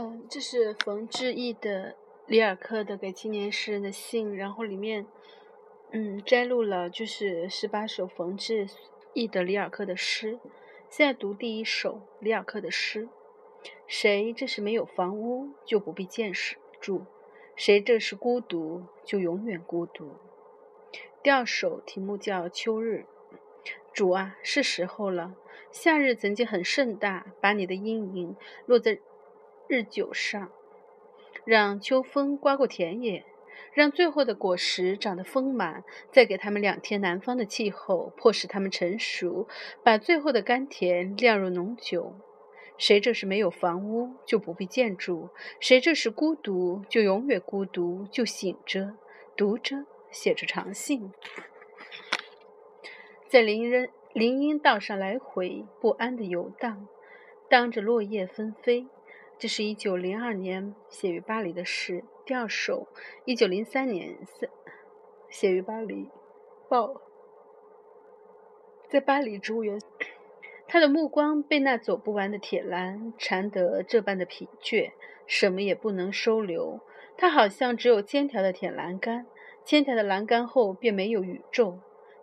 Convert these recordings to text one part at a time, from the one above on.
嗯，这是冯志毅的里尔克的给青年诗人的信，然后里面，嗯，摘录了就是十八首冯志毅的里尔克的诗。现在读第一首里尔克的诗：谁这是没有房屋，就不必见识住；谁这是孤独，就永远孤独。第二首题目叫《秋日》，主啊，是时候了。夏日曾经很盛大，把你的阴影落在。日久上，让秋风刮过田野，让最后的果实长得丰满，再给他们两天南方的气候，迫使他们成熟，把最后的甘甜酿入浓酒。谁这是没有房屋，就不必建筑；谁这是孤独，就永远孤独，就醒着，读着，写着长信，在林荫林荫道上来回不安的游荡，当着落叶纷飞。这是一九零二年写于巴黎的诗，第二首，一九零三年写写于巴黎，报在巴黎植物园。他的目光被那走不完的铁栏缠得这般的疲倦，什么也不能收留。他好像只有千条的铁栏杆，千条的栏杆后便没有宇宙。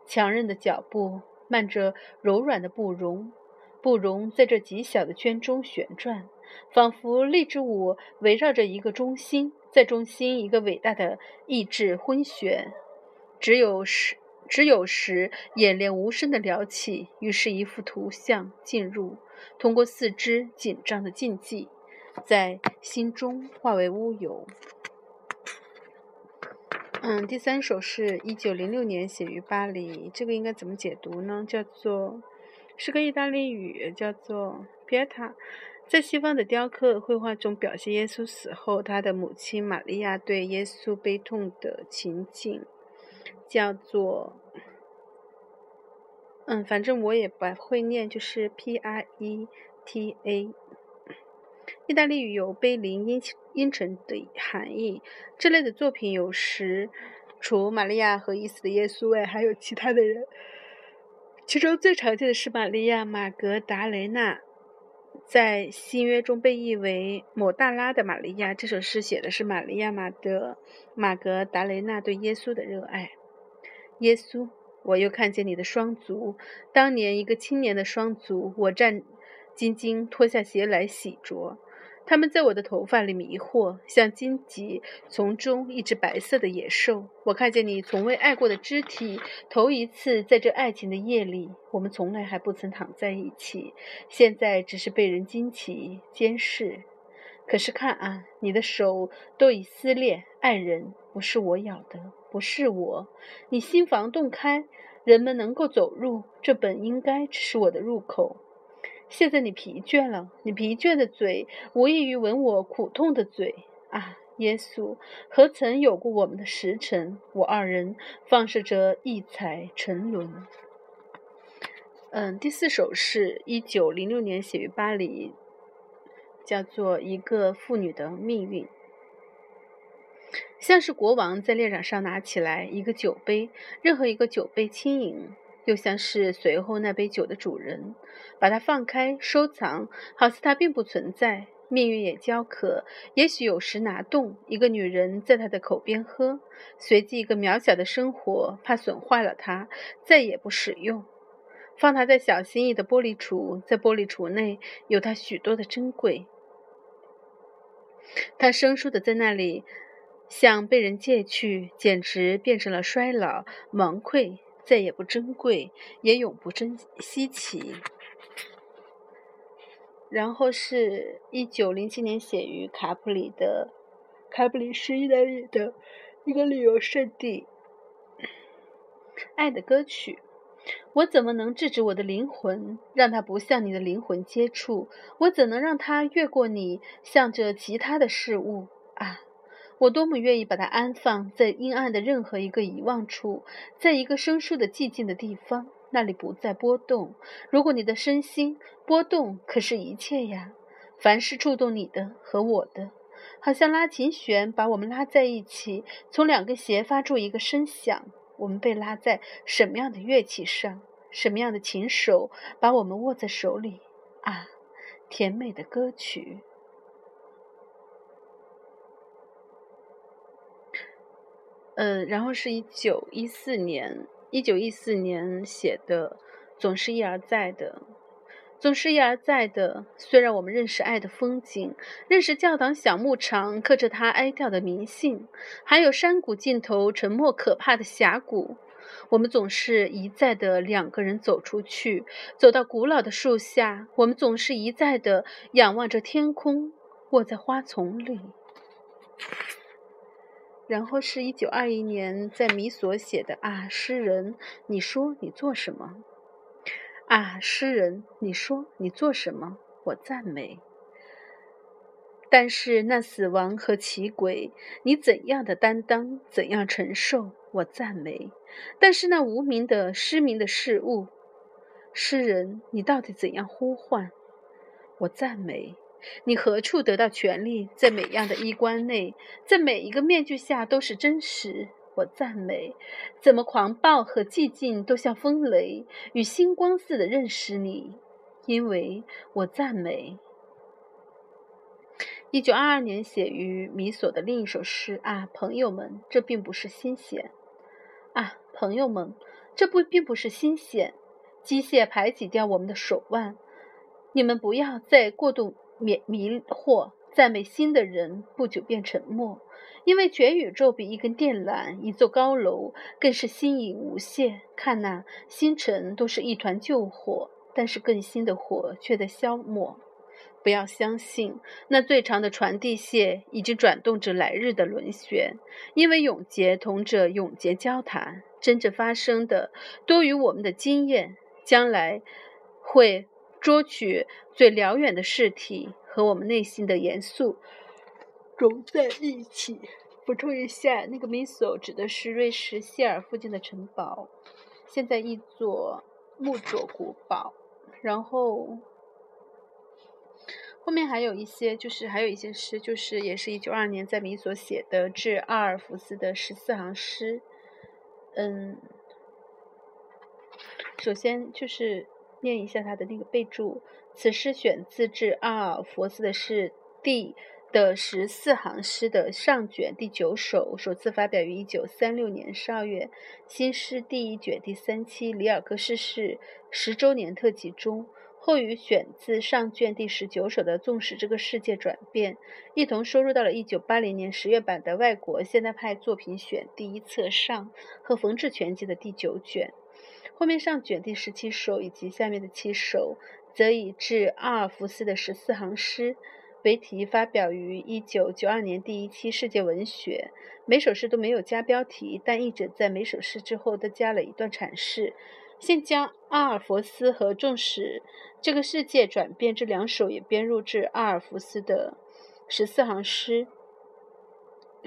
强韧的脚步迈着柔软的步容，步容在这极小的圈中旋转。仿佛励志舞围绕着一个中心，在中心一个伟大的意志昏眩，只有时只有时演练无声的撩起，于是，一幅图像进入，通过四肢紧张的禁忌，在心中化为乌有。嗯，第三首是一九零六年写于巴黎，这个应该怎么解读呢？叫做是个意大利语，叫做 Pieta。在西方的雕刻绘画中，表现耶稣死后，他的母亲玛利亚对耶稣悲痛的情景，叫做……嗯，反正我也不会念，就是 P R E T A。意大利语有悲灵阴阴沉的含义。这类的作品有时除玛利亚和已死的耶稣外，还有其他的人，其中最常见的是玛利亚马格达雷娜。在新约中被译为“抹大拉的玛利亚”，这首诗写的是玛利亚玛德玛格达雷纳对耶稣的热爱。耶稣，我又看见你的双足，当年一个青年的双足，我战兢兢脱下鞋来洗濯。他们在我的头发里迷惑，像荆棘丛中一只白色的野兽。我看见你从未爱过的肢体，头一次在这爱情的夜里，我们从来还不曾躺在一起，现在只是被人惊奇监视。可是看啊，你的手都已撕裂，爱人不是我咬的，不是我。你心房洞开，人们能够走入，这本应该只是我的入口。现在你疲倦了，你疲倦的嘴无异于吻我苦痛的嘴啊！耶稣，何曾有过我们的时辰？我二人放射着异彩沉沦。嗯，第四首是一九零六年写于巴黎，叫做《一个妇女的命运》，像是国王在猎场上拿起来一个酒杯，任何一个酒杯轻盈。又像是随后那杯酒的主人，把它放开收藏，好似它并不存在。命运也焦渴，也许有时拿动一个女人在他的口边喝，随即一个渺小的生活，怕损坏了它，再也不使用，放它在小心翼翼的玻璃橱，在玻璃橱内有它许多的珍贵。它生疏的在那里，像被人借去，简直变成了衰老盲溃。再也不珍贵，也永不珍稀奇。然后是一九零七年写于卡普里的，卡普里是意大利的一个旅游胜地。爱的歌曲，我怎么能制止我的灵魂，让它不向你的灵魂接触？我怎能让它越过你，向着其他的事物啊？我多么愿意把它安放在阴暗的任何一个遗忘处，在一个生疏的寂静的地方，那里不再波动。如果你的身心波动，可是一切呀，凡是触动你的和我的，好像拉琴弦把我们拉在一起，从两根弦发出一个声响。我们被拉在什么样的乐器上？什么样的琴手把我们握在手里？啊，甜美的歌曲。嗯，然后是一九一四年，一九一四年写的，总是一而再的。总是一而再的。虽然我们认识爱的风景，认识教堂小牧场刻着它哀悼的名信，还有山谷尽头沉默可怕的峡谷，我们总是一再的两个人走出去，走到古老的树下。我们总是一再的仰望着天空，卧在花丛里。然后是一九二一年在米所写的啊，诗人，你说你做什么？啊，诗人，你说你做什么？我赞美。但是那死亡和奇鬼，你怎样的担当，怎样承受？我赞美。但是那无名的、失明的事物，诗人，你到底怎样呼唤？我赞美。你何处得到权力？在每样的衣冠内，在每一个面具下都是真实。我赞美，怎么狂暴和寂静都像风雷与星光似的认识你，因为我赞美。一九二二年写于米索的另一首诗啊，朋友们，这并不是新鲜啊，朋友们，这不并不是新鲜，机械排挤掉我们的手腕，你们不要再过度迷迷惑，赞美新的人，不久便沉默。因为全宇宙比一根电缆、一座高楼更是新颖无限。看那星辰都是一团旧火，但是更新的火却在消磨。不要相信那最长的传递线已经转动着来日的轮旋，因为永劫同着永劫交谈，真正发生的多于我们的经验。将来会捉取最辽远的事体和我们内心的严肃。融在一起。补充一下，那个 Miso 指的是瑞士谢尔附近的城堡，现在一座木佐古堡。然后后面还有一些，就是还有一些诗，就是也是一九二年在米所写的致阿尔弗斯的十四行诗。嗯，首先就是念一下他的那个备注，此诗选自致阿尔弗斯的是第。的十四行诗的上卷第九首，首次发表于一九三六年十二月，新诗第一卷第三期里尔克逝世十周年特辑中，后与选自上卷第十九首的《纵使这个世界转变》一同收入到了一九八零年十月版的外国现代派作品选第一册上和冯至全集的第九卷。后面上卷第十七首以及下面的七首，则以致阿尔弗斯的十四行诗。为题发表于一九九二年第一期《世界文学》，每首诗都没有加标题，但译者在每首诗之后都加了一段阐释。现将阿尔弗斯和《纵使这个世界转变》这两首也编入至阿尔弗斯的十四行诗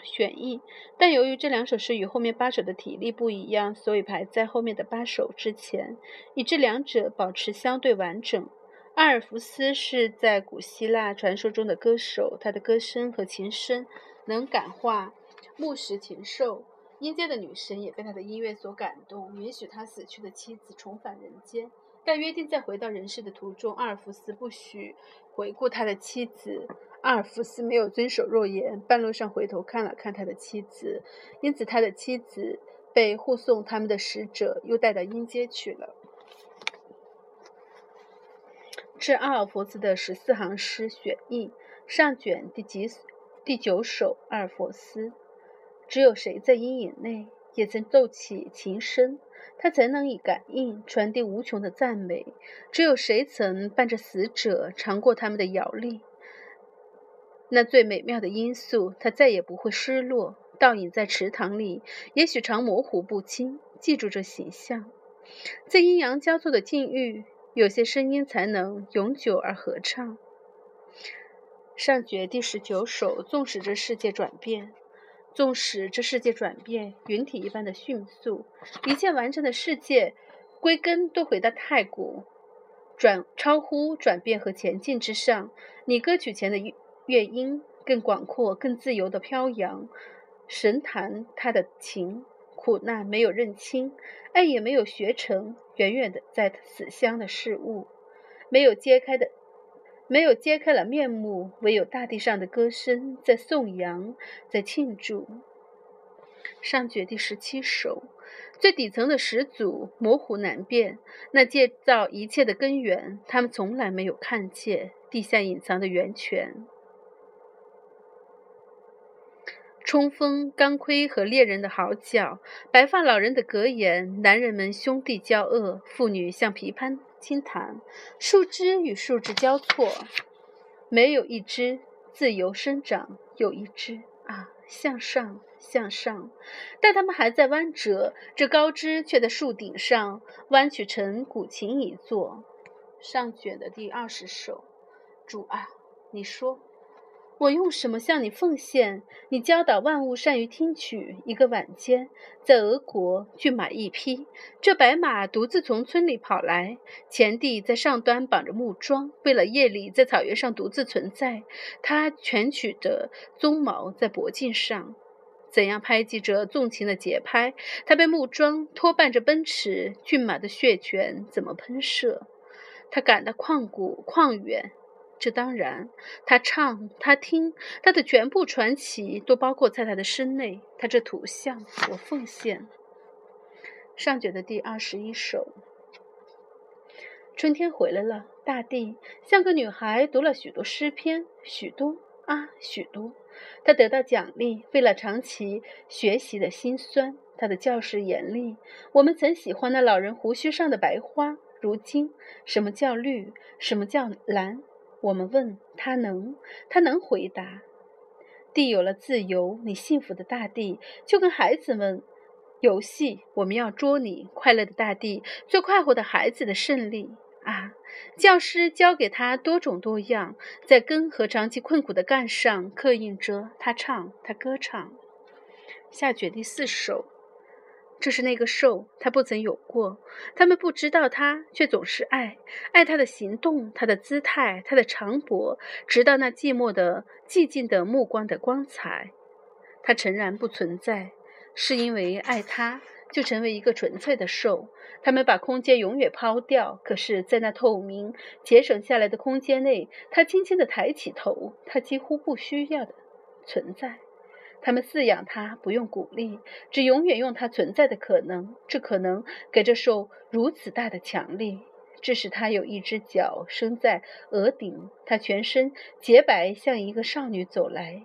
选译，但由于这两首诗与后面八首的体例不一样，所以排在后面的八首之前，以致两者保持相对完整。阿尔弗斯是在古希腊传说中的歌手，他的歌声和琴声能感化牧石禽兽。阴间的女神也被他的音乐所感动，允许他死去的妻子重返人间，但约定在回到人世的途中，阿尔弗斯不许回顾他的妻子。阿尔弗斯没有遵守诺言，半路上回头看了看他的妻子，因此他的妻子被护送他们的使者又带到阴间去了。致阿尔弗斯的十四行诗选译上卷第几第九首阿尔弗斯。只有谁在阴影内也曾奏起琴声，他才能以感应传递无穷的赞美。只有谁曾伴着死者尝过他们的摇力，那最美妙的因素，它再也不会失落。倒影在池塘里，也许常模糊不清。记住这形象，在阴阳交错的境遇。有些声音才能永久而合唱。上绝第十九首，纵使这世界转变，纵使这世界转变，云体一般的迅速，一切完整的世界，归根都回到太古，转超乎转变和前进之上。你歌曲前的乐音更广阔、更自由的飘扬。神坛他的情，苦难没有认清，爱也没有学成。远远的，在死乡的事物，没有揭开的，没有揭开了面目，唯有大地上的歌声在颂扬，在庆祝。上卷第十七首，最底层的始祖模糊难辨，那建造一切的根源，他们从来没有看见地下隐藏的源泉。冲锋钢盔和猎人的嚎叫，白发老人的格言，男人们兄弟交恶，妇女像琵琶轻弹，树枝与树枝交错，没有一枝自由生长，有一枝啊向上向上，但它们还在弯折，这高枝却在树顶上弯曲成古琴一座。上卷的第二十首，主啊，你说。我用什么向你奉献？你教导万物善于听取。一个晚间，在俄国，骏马一匹，这白马独自从村里跑来，前帝在上端绑着木桩，为了夜里在草原上独自存在。他蜷曲着鬃毛在脖颈上，怎样拍击着纵情的节拍？他被木桩拖绊着奔驰，骏马的血泉怎么喷射？他赶得旷古旷远。这当然，他唱，他听，他的全部传奇都包括在他的身内。他这图像，我奉献。上卷的第二十一首。春天回来了，大地像个女孩，读了许多诗篇，许多啊，许多。他得到奖励，为了长期学习的辛酸。他的教室严厉。我们曾喜欢那老人胡须上的白花，如今什么叫绿？什么叫蓝？我们问他能，他能回答。地有了自由，你幸福的大地就跟孩子们游戏。我们要捉你，快乐的大地，最快活的孩子的胜利啊！教师教给他多种多样，在根和长期困苦的干上刻印着他唱，他歌唱。下卷第四首。这是那个兽，他不曾有过。他们不知道他，却总是爱，爱他的行动，他的姿态，他的长脖，直到那寂寞的、寂静的目光的光彩。他诚然不存在，是因为爱他，就成为一个纯粹的兽。他们把空间永远抛掉，可是，在那透明、节省下来的空间内，他轻轻地抬起头，他几乎不需要的存在。他们饲养它，不用鼓励，只永远用它存在的可能。这可能给这兽如此大的强力，致使它有一只脚生在额顶。它全身洁白，像一个少女走来，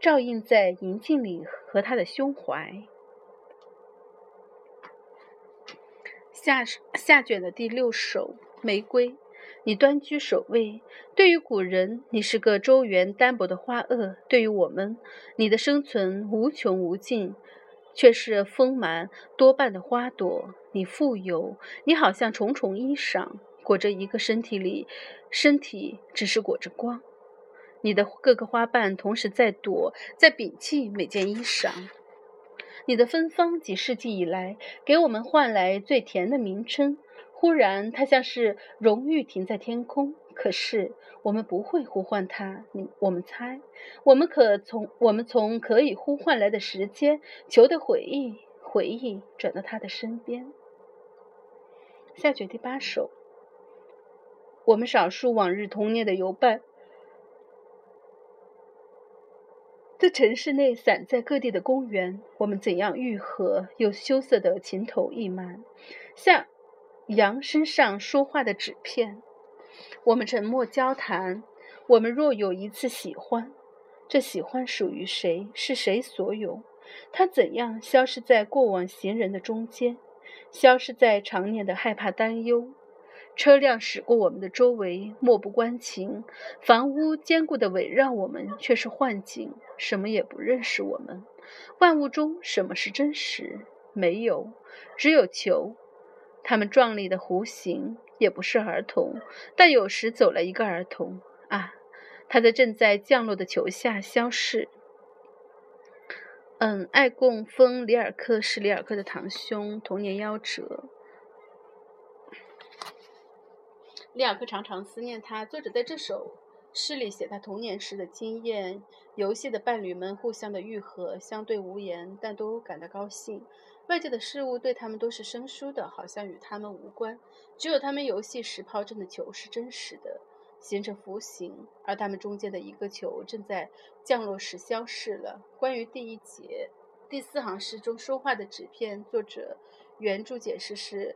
照映在银镜里和他的胸怀。下下卷的第六首玫瑰。你端居首位，对于古人，你是个周圆单薄的花萼；对于我们，你的生存无穷无尽，却是丰满多瓣的花朵。你富有，你好像重重衣裳裹着一个身体里，身体只是裹着光。你的各个花瓣同时在躲，在摒弃每件衣裳。你的芬芳几世纪以来，给我们换来最甜的名称。忽然，它像是荣誉停在天空。可是我们不会呼唤它。你，我们猜，我们可从我们从可以呼唤来的时间求得回忆，回忆转到他的身边。下卷第八首。我们少数往日童年的游伴，在城市内散在各地的公园，我们怎样愈合又羞涩的情投意满，像。羊身上说话的纸片，我们沉默交谈。我们若有一次喜欢，这喜欢属于谁？是谁所有？它怎样消失在过往行人的中间？消失在常年的害怕担忧？车辆驶过我们的周围，漠不关情。房屋坚固地围绕我们，却是幻境，什么也不认识我们。万物中什么是真实？没有，只有球。他们壮丽的弧形也不是儿童，但有时走了一个儿童啊，他在正在降落的球下消逝。嗯，爱供风里尔克是里尔克的堂兄，童年夭折。里尔克常常思念他。作者在这首诗里写他童年时的经验：游戏的伴侣们互相的愈合，相对无言，但都感到高兴。外界的事物对他们都是生疏的，好像与他们无关。只有他们游戏时抛掷的球是真实的，形成弧形，而他们中间的一个球正在降落时消逝了。关于第一节、第四行诗中说话的纸片，作者原著解释是：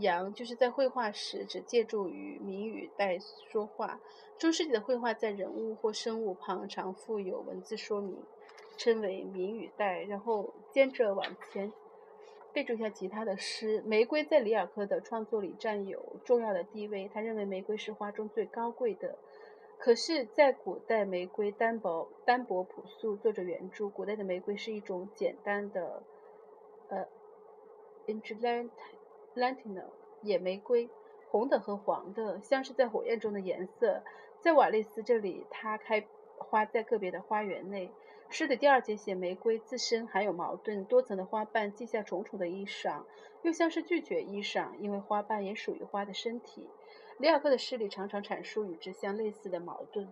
羊就是在绘画时只借助于谜语带说话。中世纪的绘画在人物或生物旁常附有文字说明，称为谜语带。然后接着往前备注一下其他的诗。玫瑰在里尔克的创作里占有重要的地位，他认为玫瑰是花中最高贵的。可是，在古代，玫瑰单薄、单薄朴素。作者原著：古代的玫瑰是一种简单的，呃 i n g l a n t Lantina 野玫瑰，红的和黄的，像是在火焰中的颜色。在瓦利斯这里，它开花在个别的花园内。诗的第二节写玫瑰自身含有矛盾，多层的花瓣系下重重的衣裳，又像是拒绝衣裳，因为花瓣也属于花的身体。里尔克的诗里常常阐述与之相类似的矛盾。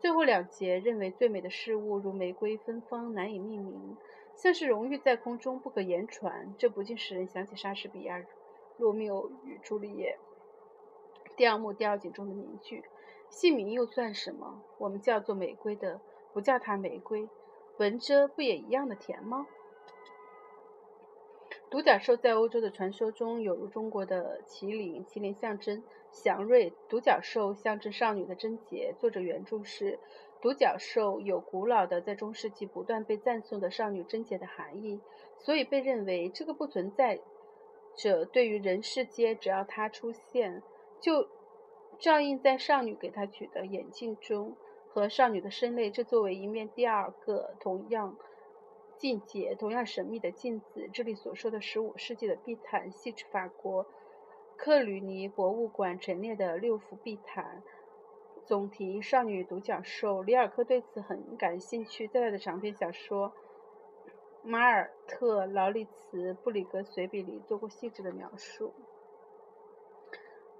最后两节认为最美的事物如玫瑰芬芳难以命名，像是荣誉在空中不可言传。这不禁使人想起莎士比亚《罗密欧与朱丽叶》第二幕第二景中的名句：“姓名又算什么？我们叫做玫瑰的，不叫它玫瑰，闻着不也一样的甜吗？”独角兽在欧洲的传说中有如中国的麒麟，麒麟象征祥瑞，独角兽象征少女的贞洁。作者原著是：独角兽有古老的在中世纪不断被赞颂的少女贞洁的含义，所以被认为这个不存在者对于人世间，只要他出现，就照映在少女给他取的眼镜中和少女的身内。这作为一面第二个同样。境界同样神秘的镜子，这里所说的十五世纪的壁毯，系指法国克吕尼博物馆陈列的六幅壁毯。总题：少女独角兽。里尔克对此很感兴趣，在他的长篇小说《马尔特劳利茨布里格随笔》里做过细致的描述。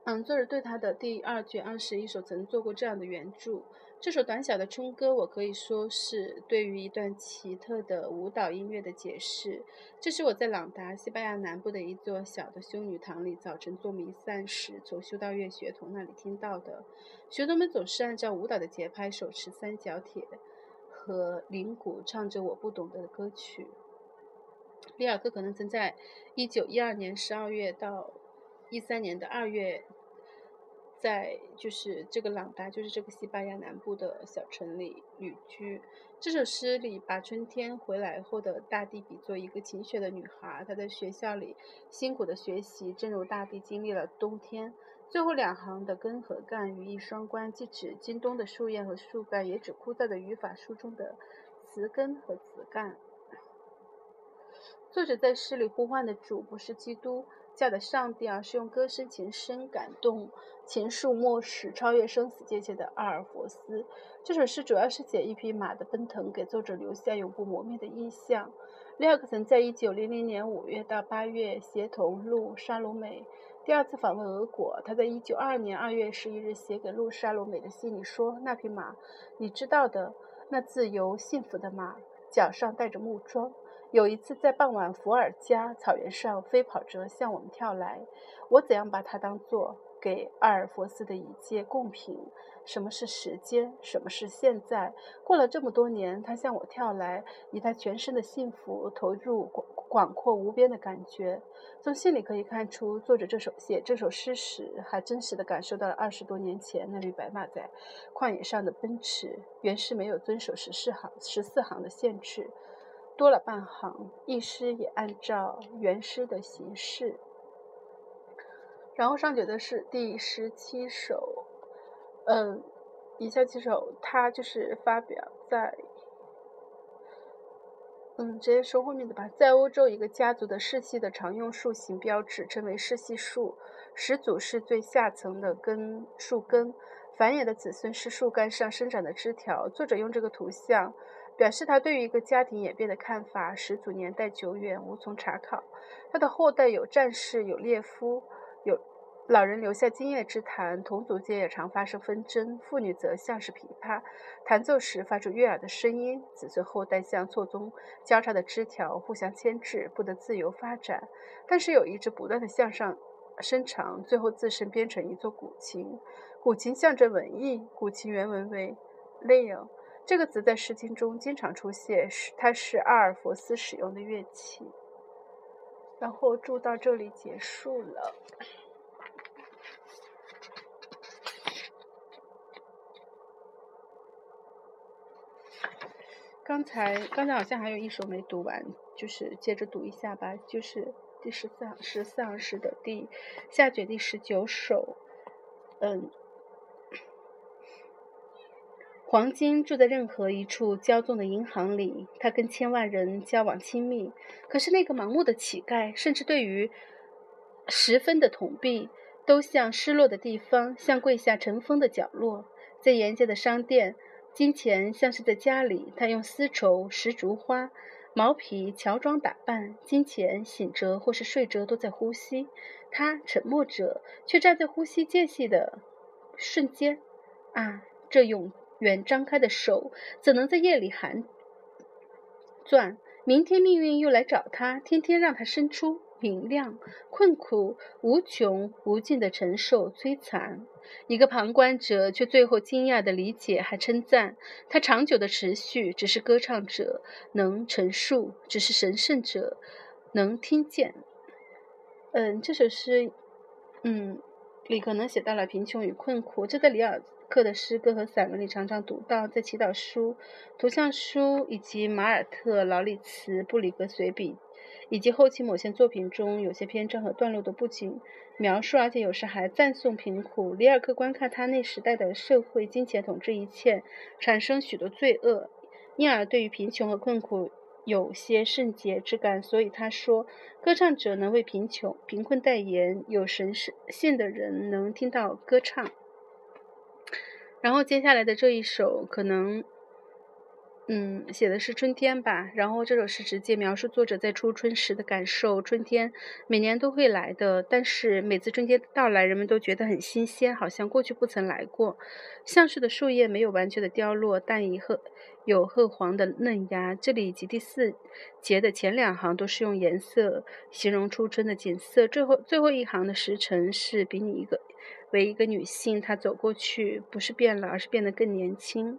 嗯，作者对他的第二卷二十一首曾做过这样的原著。这首短小的春歌，我可以说是对于一段奇特的舞蹈音乐的解释。这是我在朗达，西班牙南部的一座小的修女堂里，早晨做弥散时，从修道院学童那里听到的。学童们总是按照舞蹈的节拍，手持三角铁和铃鼓，唱着我不懂得的歌曲。里尔克可能曾在1912年12月到13年的2月。在就是这个朗达，就是这个西班牙南部的小城里旅居。这首诗里把春天回来后的大地比作一个勤学的女孩，她在学校里辛苦的学习，正如大地经历了冬天。最后两行的根和干语义双关，既指京东的树叶和树干，也指枯燥的语法书中的词根和词干。作者在诗里呼唤的主不是基督。教的上帝而，是用歌声琴声感动情愫末世，超越生死界限的阿尔佛斯。这首诗主要是写一匹马的奔腾，给作者留下永不磨灭的印象。里尔克曾在一九零零年五月到八月协同路沙鲁美第二次访问俄国。他在一九二二年二月十一日写给露莎罗美的信里说：“那匹马，你知道的，那自由幸福的马，脚上带着木桩。”有一次，在傍晚，伏尔加草原上飞跑着向我们跳来。我怎样把它当作给阿尔佛斯的一介贡品？什么是时间？什么是现在？过了这么多年，他向我跳来，以他全身的幸福投入广广阔无边的感觉。从信里可以看出，作者这首写这首诗时，还真实的感受到了二十多年前那匹白马在旷野上的奔驰。原诗没有遵守十四行十四行的限制。多了半行，一诗也按照原诗的形式。然后上节的是第十七首，嗯，以下几首它就是发表在，嗯，直接说后面的吧。在欧洲，一个家族的世系的常用树形标志称为世系树，始祖是最下层的根树根，繁衍的子孙是树干上生长的枝条。作者用这个图像。表示他对于一个家庭演变的看法，始祖年代久远，无从查考。他的后代有战士，有列夫，老人留下经验之谈。同族间也常发生纷争，妇女则像是琵琶，弹奏时发出悦耳的声音。子孙后代像错综交叉的枝条，互相牵制，不得自由发展。但是有一支不断的向上伸长，最后自身编成一座古琴。古琴象征文艺。古琴原文为 “leo”。这个词在诗经中经常出现，是它是阿尔弗斯使用的乐器。然后注到这里结束了。刚才刚才好像还有一首没读完，就是接着读一下吧，就是第十四行十四行诗的第下卷第十九首，嗯。黄金住在任何一处骄纵的银行里，他跟千万人交往亲密。可是那个盲目的乞丐，甚至对于十分的铜币，都像失落的地方，像跪下尘封的角落。在沿街的商店，金钱像是在家里，他用丝绸、石竹花、毛皮乔装打扮。金钱醒着或是睡着，都在呼吸。他沉默着，却站在呼吸间隙的瞬间。啊，这永。远张开的手怎能在夜里寒攥？明天命运又来找他，天天让他伸出明亮、困苦、无穷无尽的承受摧残。一个旁观者却最后惊讶的理解，还称赞他长久的持续，只是歌唱者能陈述，只是神圣者能听见。嗯，这首诗，嗯，里可能写到了贫穷与困苦，这在里尔。克的诗歌和散文里常常读到，在祈祷书、图像书以及马尔特、劳里茨、布里格随笔，以及后期某些作品中，有些篇章和段落的不仅描述，而且有时还赞颂贫苦。里尔克观看他那时代的社会，金钱统治一切，产生许多罪恶，因而对于贫穷和困苦有些圣洁之感。所以他说，歌唱者能为贫穷、贫困代言，有神性的人能听到歌唱。然后接下来的这一首可能，嗯，写的是春天吧。然后这首诗直接描述作者在初春时的感受。春天每年都会来的，但是每次春天到来，人们都觉得很新鲜，好像过去不曾来过。像是的树叶没有完全的凋落，但已褐有褐黄的嫩芽。这里以及第四节的前两行都是用颜色形容初春的景色。最后最后一行的时辰是比你一个。为一个女性，她走过去，不是变了，而是变得更年轻。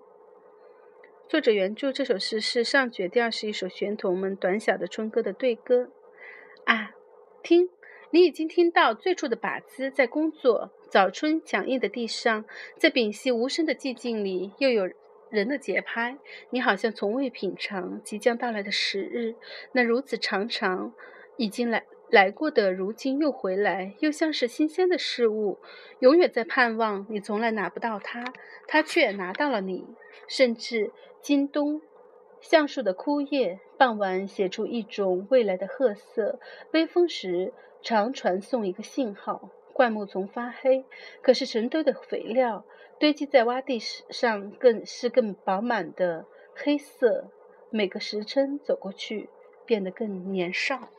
作者原著这首诗是上卷第二十一首玄童们短小的春歌的对歌。啊，听，你已经听到最初的靶子在工作。早春强硬的地上，在屏息无声的寂静里，又有人的节拍。你好像从未品尝即将到来的时日，那如此长长，已经来。来过的，如今又回来，又像是新鲜的事物，永远在盼望。你从来拿不到它，它却拿到了你。甚至今冬，橡树的枯叶，傍晚写出一种未来的褐色。微风时，常传送一个信号。灌木丛发黑，可是成堆的肥料堆积在洼地上，更是更饱满的黑色。每个时辰走过去，变得更年少。